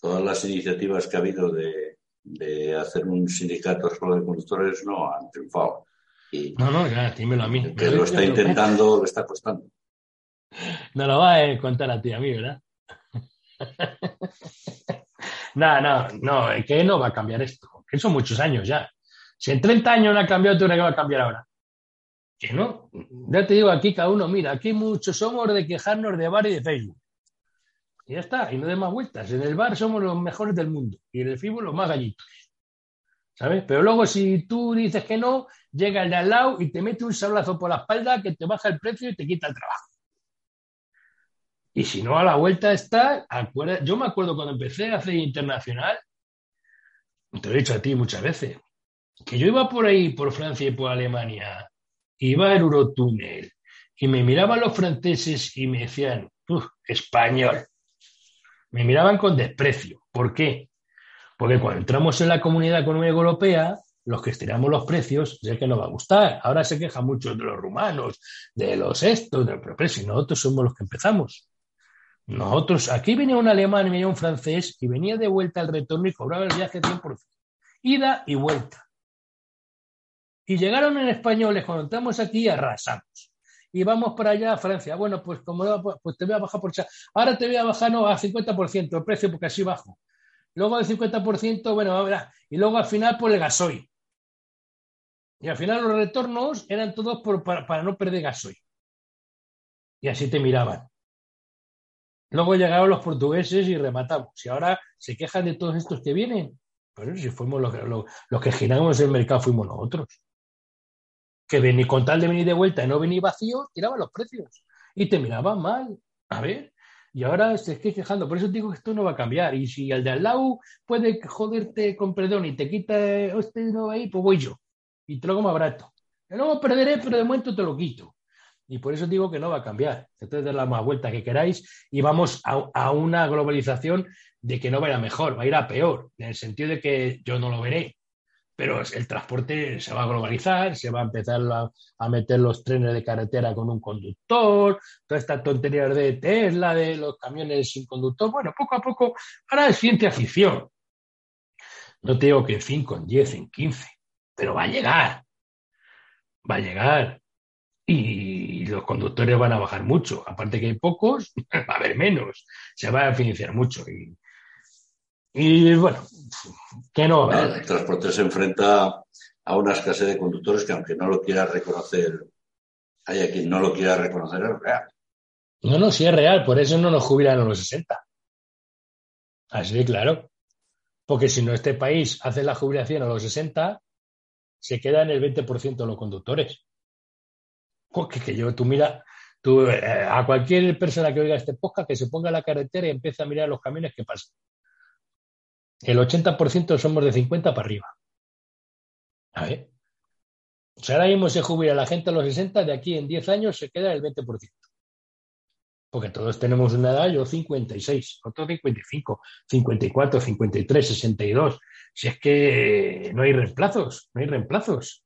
Todas las iniciativas que ha habido de, hacer un sindicato solo de conductores no han triunfado. no, no, ya, dímelo a mí. Que lo está intentando, le está costando. No lo va a contar a ti, a mí, ¿verdad? <laughs> no, no, no, que no va a cambiar esto. Que son muchos años ya. Si en 30 años no ha cambiado, ¿tú qué va a cambiar ahora? Que no. Ya te digo, aquí cada uno, mira, aquí muchos somos de quejarnos de bar y de Facebook. Y ya está, y no de más vueltas. En el bar somos los mejores del mundo y en el Facebook los más gallitos. ¿Sabes? Pero luego si tú dices que no, llega el de al lado y te mete un sablazo por la espalda que te baja el precio y te quita el trabajo. Y si no, a la vuelta está, yo me acuerdo cuando empecé a hacer internacional, te lo he dicho a ti muchas veces, que yo iba por ahí, por Francia y por Alemania, iba al Eurotúnel y me miraban los franceses y me decían, español. Me miraban con desprecio. ¿Por qué? Porque cuando entramos en la comunidad económica europea, los que estiramos los precios, sé que no va a gustar. Ahora se quejan mucho de los rumanos, de los estos, de pero si nosotros somos los que empezamos. Nosotros, aquí venía un alemán y venía un francés y venía de vuelta al retorno y cobraba el viaje 100%. Ida y vuelta. Y llegaron en españoles, cuando estamos aquí, arrasamos. Y vamos para allá a Francia. Bueno, pues como pues te voy a bajar por Ahora te voy a bajar no, a 50% el precio porque así bajo. Luego al 50%, bueno, ver. Y luego al final por el gasoil. Y al final los retornos eran todos para, para no perder gasoil. Y así te miraban. Luego llegaron los portugueses y rematamos. Y ahora se quejan de todos estos que vienen. Pero si fuimos los, los, que giramos el mercado, fuimos nosotros. Que venir con tal de venir de vuelta y no venir vacío, tiraban los precios. Y te miraban mal. A ver. Y ahora se estoy quejando. Por eso digo que esto no va a cambiar. Y si el de al lado puede joderte con perdón y te quita este no ahí, pues voy yo. Y te lo como barato. Luego perderé, pero de momento te lo quito. Y por eso digo que no va a cambiar. Entonces, de la más vuelta que queráis y vamos a, una globalización de que no va a ir a mejor, va a ir a peor, en el sentido de que yo no lo veré. Pero el transporte se va a globalizar, se va a empezar a, meter los trenes de carretera con un conductor, toda esta tontería de Tesla, de los camiones sin conductor. Bueno, poco a poco, ahora es ciencia ficción. No te digo que en 5, en 10, en 15, pero va a llegar. Va a llegar y los conductores van a bajar mucho. Aparte que hay pocos, <laughs> va a haber menos. Se va a financiar mucho. Bueno, que no. El transporte se enfrenta a una escasez de conductores que, aunque no lo quiera reconocer, hay quien no lo quiera reconocer, es real. No, no, sí es real. Por eso no nos jubilan a los 60. Así de claro. Porque si no, este país hace la jubilación a los 60, se queda en el 20% de los conductores que, yo, tú mira, tú, eh, a cualquier persona que oiga este podcast, que se ponga a la carretera y empiece a mirar los camiones que pasan. El 80% somos de 50 para arriba. A ver. O sea, ahora mismo se jubila la gente a los 60, de aquí en 10 años se queda el 20%. Porque todos tenemos una edad, yo 56, otro 55, 54, 53, 62. Si es que no hay reemplazos, no hay reemplazos.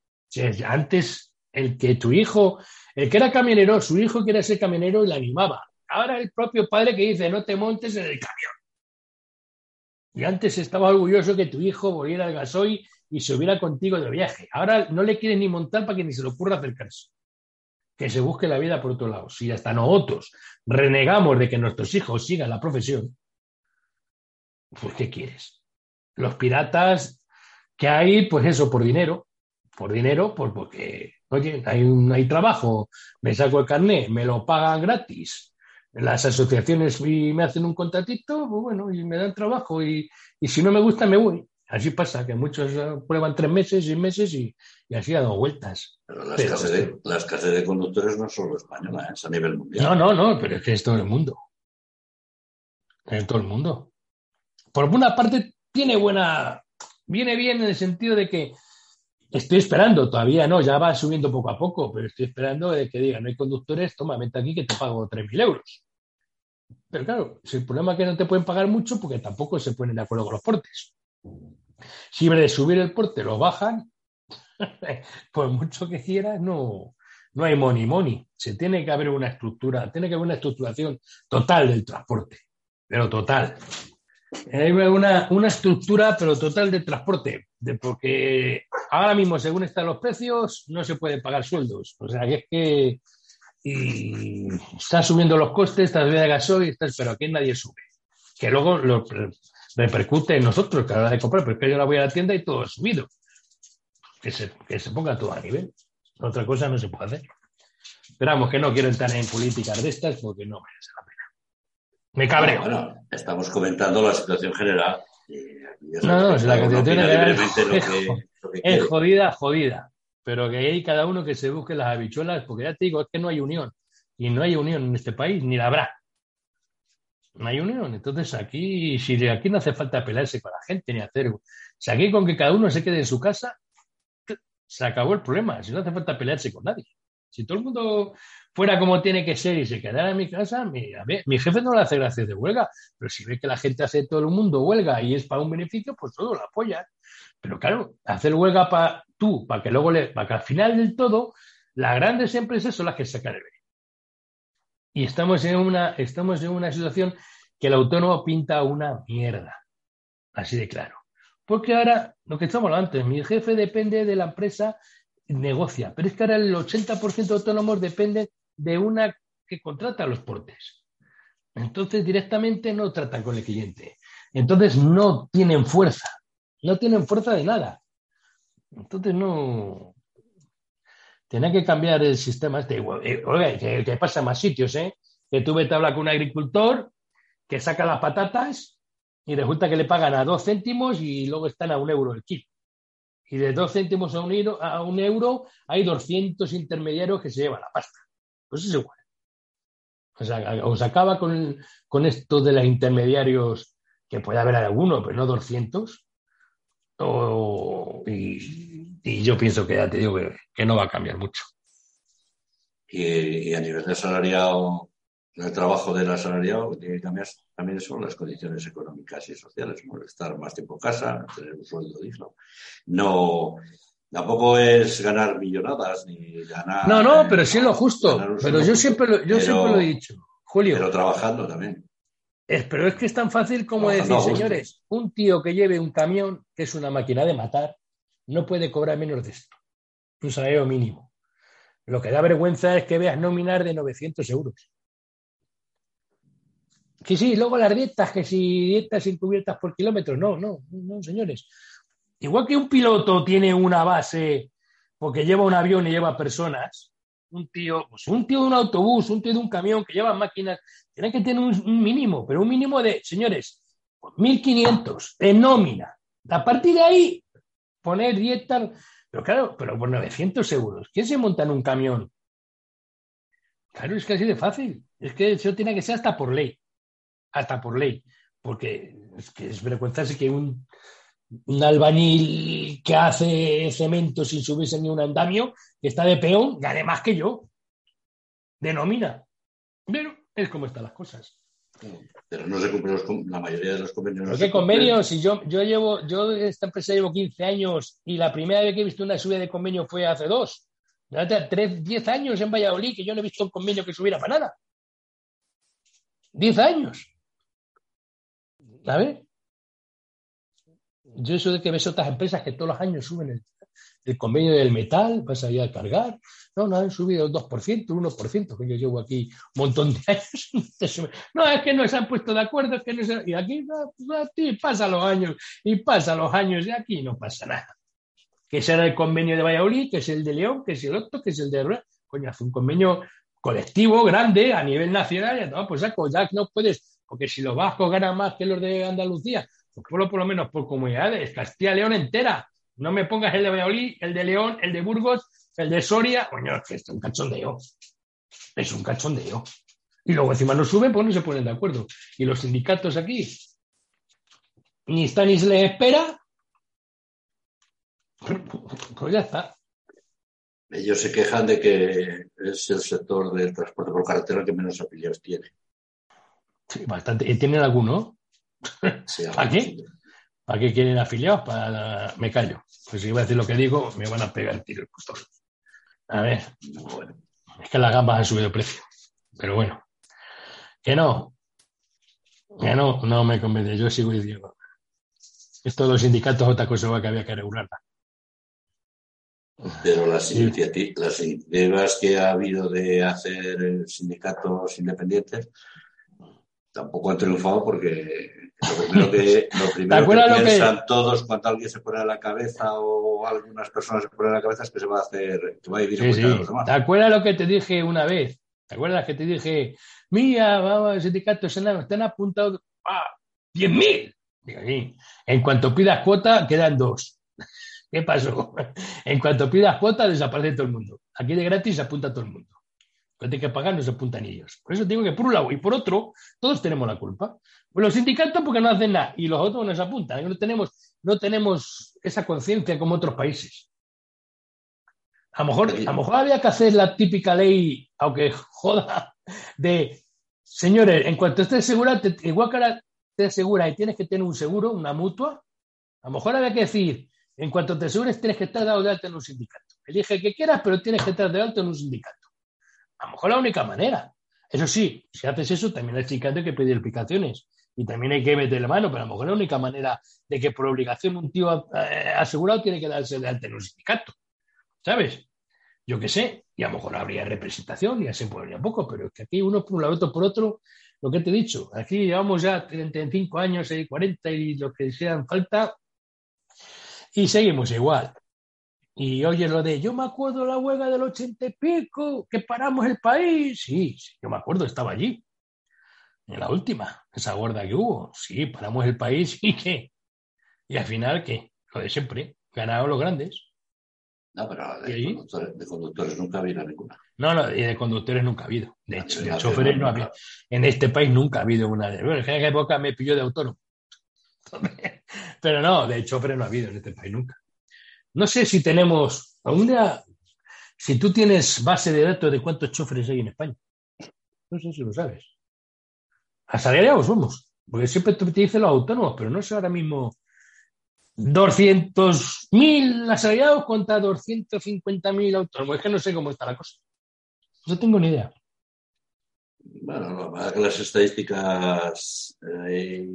Antes el que tu hijo el que era camionero, su hijo quiere ser camionero y le animaba. Ahora el propio padre que dice, no te montes en el camión. Y antes estaba orgulloso que tu hijo volviera al gasoil y se hubiera contigo de viaje. Ahora no le quiere ni montar para que ni se le ocurra acercarse. Que se busque la vida por otro lado. Si hasta nosotros renegamos de que nuestros hijos sigan la profesión, pues ¿qué quieres? Los piratas que hay, pues eso, por dinero. Por dinero, pues porque Oye, hay, un, hay trabajo, me saco el carnet, me lo pagan gratis. Las asociaciones me hacen un contratito, pues bueno, y me dan trabajo y, si no me gusta me voy. Así pasa, que muchos eh, prueban tres meses, seis meses y, así ha dado vueltas. Pero la, escasez de, la de conductores no es solo española, es a nivel mundial. No, no, no, pero es que es todo el mundo. En todo el mundo. Por una parte, tiene buena. Viene bien en el sentido de que Estoy esperando, todavía no, ya va subiendo poco a poco, pero estoy esperando de que digan, no hay conductores, toma, vente aquí que te pago 3.000 euros. Pero claro, si el problema es que no te pueden pagar mucho porque tampoco se ponen de acuerdo con los portes. Si en de subir el porte lo bajan, <laughs> Por mucho que quieras, no, no hay money money. Se tiene que haber una estructura, tiene que haber una estructuración total del transporte, pero total. Hay una, una estructura, pero total de transporte, porque ahora mismo, según están los precios, no se pueden pagar sueldos. O sea, que es que y está subiendo los costes, está de gasoil, pero aquí nadie sube. Que luego lo repercute en nosotros que a la hora de comprar, porque yo la voy a la tienda y todo ha subido. Que se, que se ponga todo a nivel. Otra cosa no se puede hacer. Esperamos que no quiero entrar en políticas de estas porque no merece la pena. Me cabreo. Bueno, estamos comentando la situación general. No, no, es la situación general es, jodida, jodida. Pero que hay cada uno que se busque las habichuelas, porque ya te digo, es que no hay unión. Y no hay unión en este país, ni la habrá. No hay unión. Entonces aquí, si aquí no hace falta pelearse con la gente ni hacer. Si aquí con que cada uno se quede en su casa, se acabó el problema. Si no hace falta pelearse con nadie. Si todo el mundo fuera como tiene que ser y se quedara en mi casa, mi, mi jefe no le hace gracias de huelga, pero si ve que la gente hace todo el mundo huelga y es para un beneficio, pues todo lo apoya. Pero claro, hacer huelga para tú, para que luego le, para que al final del todo, las grandes empresas son las que sacan el Y estamos en una, estamos en una situación que el autónomo pinta una mierda. Así de claro. Porque ahora, lo que estamos hablando antes, mi jefe depende de la empresa, negocia, pero es que ahora el 80% de autónomos depende de una que contrata los portes. Entonces directamente no tratan con el cliente. Entonces no tienen fuerza, no tienen fuerza de nada. Entonces no. Tiene que cambiar el sistema este. Eh, oiga, que, pasa en más sitios, ¿eh? Que tú vete a hablar con un agricultor que saca las patatas y resulta que le pagan a dos céntimos y luego están a un euro el kilo. Y de dos céntimos a un euro, a un euro hay 200 intermediarios que se llevan la pasta. Pues es igual. O sea, os acaba con, con esto de los intermediarios, que puede haber alguno, pero no 200. y, yo pienso que ya te digo que, no va a cambiar mucho. Y, a nivel de salariado, el trabajo del asalariado tiene que cambiar también son las condiciones económicas y sociales, estar más tiempo en casa, tener un sueldo digno. No, tampoco es ganar millonadas ni ganar. No, no, pero sí es lo justo. Pero yo siempre lo, yo siempre lo he dicho, Julio. Pero trabajando también. pero es que es tan fácil como decir, señores, un tío que lleve un camión, que es una máquina de matar, no puede cobrar menos de esto. Un salario mínimo. Lo que da vergüenza es que veas nominar de 900 euros. Que sí, luego las dietas, que si dietas encubiertas por kilómetros, no, no, no, señores. Igual que un piloto tiene una base porque lleva un avión y lleva personas, un tío, pues un tío de un autobús, un tío de un camión que lleva máquinas, tiene que tener un, mínimo, pero un mínimo de, señores, 1.500 en nómina. A partir de ahí, poner dietas, pero claro, pero por 900 euros. ¿Quién se monta en un camión? Claro, es que así de fácil. Es que eso tiene que ser hasta por ley hasta por ley, porque es que es vergüenza que un, un albañil que hace cemento sin subirse ni un andamio, que está de peón, gane más que yo, de nómina. Pero es como están las cosas. Pero no se cumplen la mayoría de los convenios. ¿Qué convenios? Si yo, yo llevo, yo esta empresa llevo 15 años y la primera vez que he visto una subida de convenio fue hace dos. Hace 10 años en Valladolid que yo no he visto un convenio que subiera para nada. 10 años. ¿Sabes? Yo eso de que ves otras empresas que todos los años suben el, convenio del metal, vas a ir a cargar. No, no han subido el 2%, 1%, que yo llevo aquí un montón de <laughs> años. No, es que no se han puesto de acuerdo, es que no se... Y aquí no, pasa los años, y pasa los años, y aquí no pasa nada. Que será el convenio de Valladolid, que es el de León, que es el otro, que es el de... Coño, hace un convenio colectivo grande a nivel nacional, y todo, pues ya no puedes porque si los vascos ganan más que los de Andalucía, pues por, lo menos por comunidades, Castilla-León entera. No me pongas el de Valladolid, el de León, el de Burgos, el de Soria. Coño, es que es un cachondeo. Es un cachondeo. Y luego encima no suben, pues no se ponen de acuerdo. Y los sindicatos aquí ni están ni se les espera. <laughs> Pues ya está. Ellos se quejan de que es el sector del transporte por carretera que menos afiliados tiene. Sí, bastante. ¿Tienen alguno? Sí, ¿Para qué? ¿Para qué quieren afiliados? Para... Me callo. Pues si iba a decir lo que digo, me van a pegar el tiro. A ver, bueno, es que las gambas han subido de precio. Pero bueno, que no, que no, no me convence. Yo sigo diciendo, esto de los sindicatos otra cosa que había que regularla. Pero las, iniciativas, las iniciativas que ha habido de hacer sindicatos independientes tampoco han triunfado porque lo primero que, lo primero que piensan todos cuando alguien se pone a la cabeza o algunas personas se ponen a la cabeza es que se va a hacer, que va a vivir sí, sí. ¿Te acuerdas lo que te dije una vez? ¿Te acuerdas que te dije, mira, vamos, el sindicato están apuntados a 10.000? En cuanto pidas cuota, quedan dos. <laughs> ¿Qué pasó? En cuanto pidas cuota, desaparece todo el mundo. Aquí de gratis se apunta todo el mundo. Cuando hay que pagar, no se apuntan ellos. Por eso digo que por un lado y por otro, todos tenemos la culpa. Pues los sindicatos porque no hacen nada y los otros no se apuntan. No tenemos, no tenemos esa conciencia como otros países. A lo, mejor, a lo mejor había que hacer la típica ley, aunque joda, de señores, en cuanto estés segura, igual que ahora te aseguras y tienes que tener un seguro, una mutua, a lo mejor había que decir, en cuanto te asegures, tienes que estar dado de alta en un sindicato. Elige el que quieras, pero tienes que estar de alta en un sindicato. A lo mejor la única manera. Eso sí, si haces eso, también el sindicato hay que pedir explicaciones y también hay que meter la mano, pero a lo mejor la única manera de que por obligación un tío eh, asegurado tiene que darse de alta en un sindicato. ¿Sabes? Yo qué sé, y a lo mejor habría representación y así podría poco, pero es que aquí uno por un lado, otro por otro, lo que te he dicho, aquí llevamos ya 35 años, 40 y lo que sean falta, y seguimos igual. Y oye, lo de yo me acuerdo la huelga del ochenta y pico, que paramos el país. Sí, sí, yo me acuerdo, estaba allí. En la última, esa huelga que hubo. Sí, paramos el país y qué. Y al final, ¿qué? Lo de siempre. Ganaron los grandes. No, pero de, conductores, nunca ha habido ninguna. No, no, y de conductores nunca ha habido. De hecho, de choferes no ha habido. En este país nunca ha habido una de. Bueno, en aquella época me pilló de autónomo. <laughs> Pero no, de choferes no ha habido en este país nunca. No sé si tenemos, algún día, si tú tienes base de datos de cuántos choferes hay en España. No sé si lo sabes. Asalariados somos, porque siempre te dicen los autónomos, pero no sé ahora mismo 200.000 asalariados contra 250.000 autónomos. Es que no sé cómo está la cosa. No tengo ni idea. Bueno, las estadísticas eh,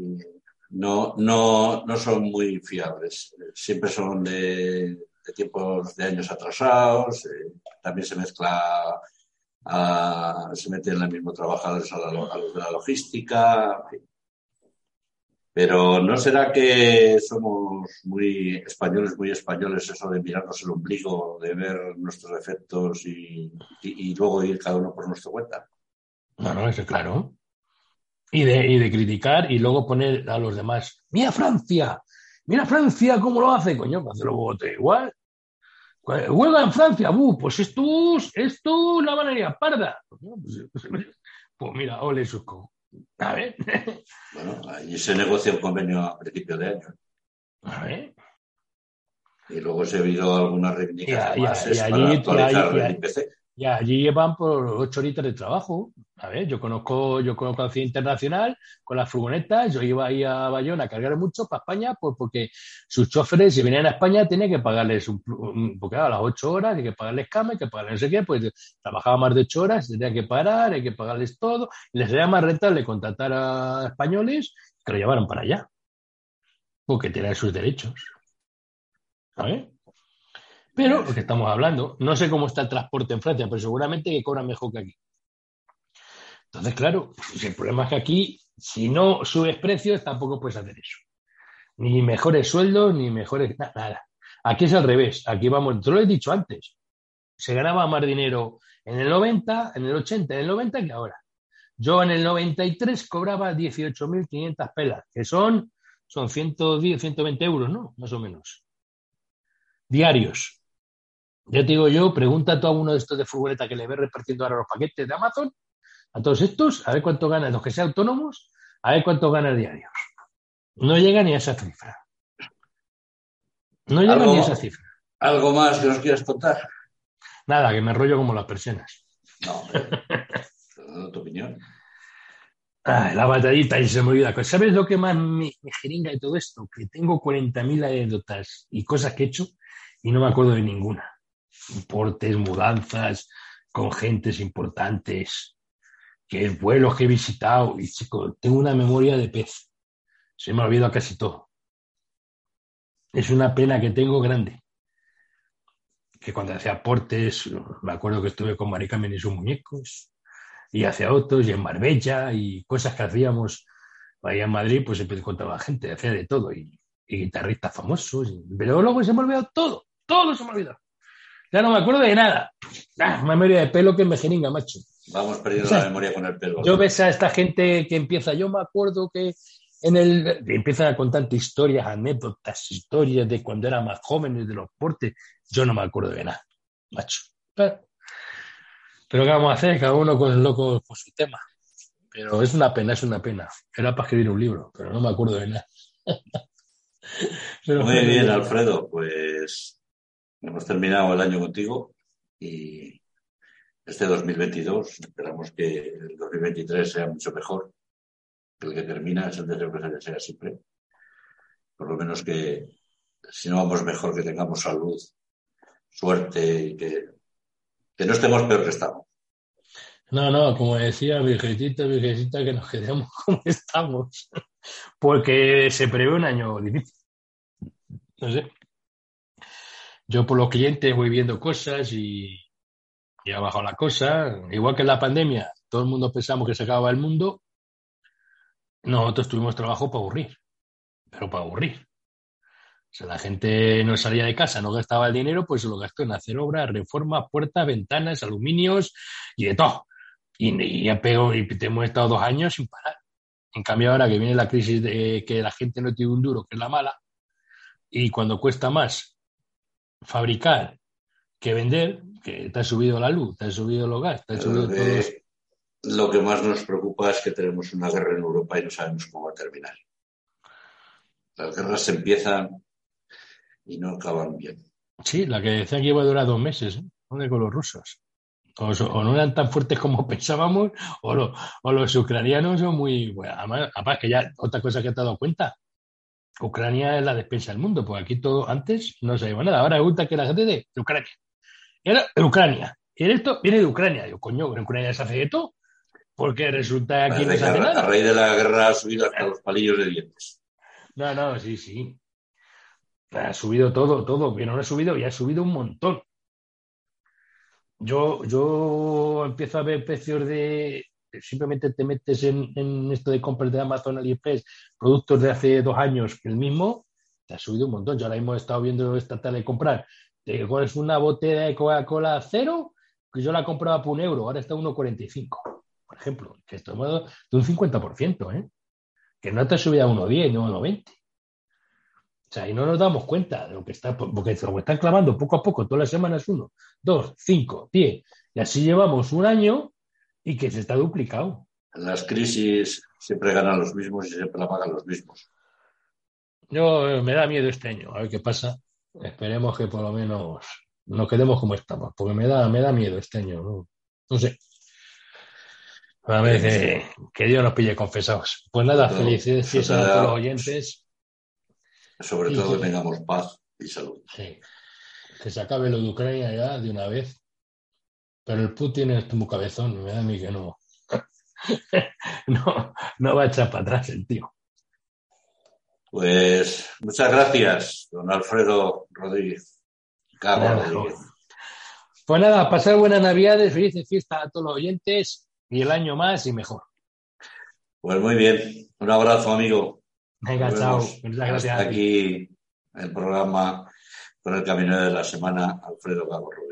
no, no, no son muy fiables. Siempre son de, tiempos de años atrasados, eh, también se mezcla, se meten en el mismo trabajadores a, los de la logística. Pero ¿no será que somos muy españoles, muy españoles, eso de mirarnos el ombligo, de ver nuestros defectos y, y, luego ir cada uno por nuestra cuenta? No, no, eso claro y de, y de criticar y luego poner a los demás, mira Francia, mira Francia cómo lo hace, coño, que hace luego igual. Huelga en Francia, uh, pues esto, esto una manera parda. Pues, pues, mira, ole suco. A ver. <laughs> Bueno, ahí se negocia un convenio a principio de año. A ver. Y luego se ha habido algunas reivindicaciones para actualizar el IPC. Ya, allí llevan por ocho horitas de trabajo. A ver, yo conozco, yo conozco la ciudad internacional con las furgonetas. Yo iba ahí a Bayona a cargar mucho para España, pues porque sus choferes, si venían a España, tenían que pagarles un, porque a las ocho horas hay que pagarles cama, hay que pagarles no sé qué, pues trabajaba más de ocho horas, tenía que parar, hay que pagarles todo. Y les sería más rentable contratar a españoles que lo llevaran para allá. Porque tienen sus derechos. ¿Sabes? Pero, lo que estamos hablando, no sé cómo está el transporte en Francia, pero seguramente que cobran mejor que aquí. Entonces, claro, el problema es que aquí, si no subes precios, tampoco puedes hacer eso. Ni mejores sueldos, ni mejores. Nada. Aquí es al revés. Aquí vamos, te lo he dicho antes. Se ganaba más dinero en el 90, en el 80, en el 90 que ahora. Yo en el 93 cobraba 18.500 pelas, que son, son 110, 120 euros, ¿no? Más o menos. Diarios. Ya te digo yo, pregunta a todo uno de estos de furgoneta que le ve repartiendo ahora los paquetes de Amazon, a todos estos, a ver cuánto ganan, los que sean autónomos, a ver cuánto ganan diarios. No llega ni a esa cifra. No llega ni a esa cifra. ¿Algo más que nos quieras contar? Nada, que me rollo como las personas. No, tu opinión. Ah, la batallita y se me olvida. ¿Sabes lo que más me, me jeringa de todo esto? Que tengo 40.000 anécdotas y cosas que he hecho y no me acuerdo de ninguna. Importes, mudanzas, con gentes importantes, que vuelos que he visitado. Y chico, tengo una memoria de pez. Se me ha olvidado casi todo. Es una pena que tengo grande. Que cuando hacía aportes, me acuerdo que estuve con Maricarmen y sus muñecos, y hacia otros, y en Marbella, y cosas que hacíamos allá en Madrid, pues siempre contaba gente, hacía de todo, y, guitarristas famosos, y, pero luego se me ha olvidado todo, todo se me ha olvidado. Ya no me acuerdo de nada. Ah, memoria de pelo que me jeringa, macho. Vamos perdiendo O sea, la memoria con el pelo. Yo ves a esta gente que empieza, yo me acuerdo que en el empiezan a contarte historias, anécdotas, historias de cuando era más jóvenes, de los portes. Yo no me acuerdo de nada, macho. Pero, pero ¿qué vamos a hacer? Cada uno con el loco por su tema. Pero es una pena, es una pena. Era para escribir un libro, pero no me acuerdo de nada. <laughs> Pero Muy bien, Alfredo. Pues hemos terminado el año contigo y este 2022, esperamos que el 2023 sea mucho mejor que el que termina, es el deseo que se desea siempre. Por lo menos que, si no vamos mejor, que tengamos salud, suerte y que, no estemos peor que estamos. No, no, como decía Virgencita, Virgencita, que nos quedemos <laughs> como estamos. Porque se prevé un año difícil. No sé. Yo por los clientes voy viendo cosas y, y ha la cosa. Igual que en la pandemia, todo el mundo pensamos que se acababa el mundo. Nosotros tuvimos trabajo para aburrir, pero para aburrir. O sea, la gente no salía de casa, no gastaba el dinero, pues lo gastó en hacer obras, reformas, puertas, ventanas, aluminios y de todo. Y, ya pegó, y hemos estado dos años sin parar. En cambio, ahora que viene la crisis de que la gente no tiene un duro, que es la mala, y cuando cuesta más fabricar que vender, que te ha subido la luz, te ha subido los gas, te ha subido todo. que, lo que más nos preocupa es que tenemos una guerra en Europa y no sabemos cómo va a terminar. Las guerras se empiezan y no acaban bien. Sí, la que decía que iba a durar dos meses, ¿eh? ¿Dónde con los rusos? O, so- o no eran tan fuertes como <laughs> pensábamos, o, lo- o los ucranianos son muy. Bueno, además, además que ya otra cosa que te has dado cuenta, Ucrania es la despensa del mundo, porque aquí todo antes no se nada. Ahora resulta que la gente de, de Ucrania. Era de Ucrania. Y esto viene de Ucrania. Digo, coño, en Ucrania se hace de todo, porque resulta que aquí no se hace a, a nada. raíz de la guerra ha subido hasta los palillos de dientes. No, no, sí, sí. Ha subido todo, todo, que no ha subido y ha subido un montón. Yo, yo empiezo a ver precios de. Simplemente te metes en, esto de compras de Amazon, AliExpress, productos de hace dos años, el mismo, te ha subido un montón. Yo ahora mismo he estado viendo esta tarde comprar. Te es una botella de Coca-Cola cero, que yo la compraba por un euro, ahora está a 1,45, por ejemplo. Que esto es de un 50%, ¿eh? Que no te ha subido a 1,10, no a 1,20. O sea, y no nos damos cuenta de lo que está, porque lo están clavando poco a poco, todas las semanas uno, dos, cinco, diez, y así llevamos un año y que se está duplicado. En las crisis siempre ganan los mismos y siempre la pagan los mismos. Yo eh, me da miedo este año, a ver qué pasa. Esperemos que por lo menos nos quedemos como estamos, porque me da, me da miedo este año, no, no sé. A ver, que, que Dios nos pille confesados. Pues nada, todo, felices fiestas a todos todo- los oyentes. Sobre todo que- que tengamos paz y salud. Sí. Que se acabe lo de Ucrania ya de una vez. Pero el Putin es como cabezón, me da a mí que no. <laughs> no, no va a echar para atrás el tío. Pues muchas gracias, don Alfredo Rodríguez. Cabo Rodríguez. Pues nada, pasar buenas navidades, felices fiestas a todos los oyentes y el año más y mejor. Pues muy bien. Un abrazo, amigo. Venga, chao. Muchas Hasta gracias. aquí el programa con el caminero de la semana, Alfredo Cabo Rodríguez.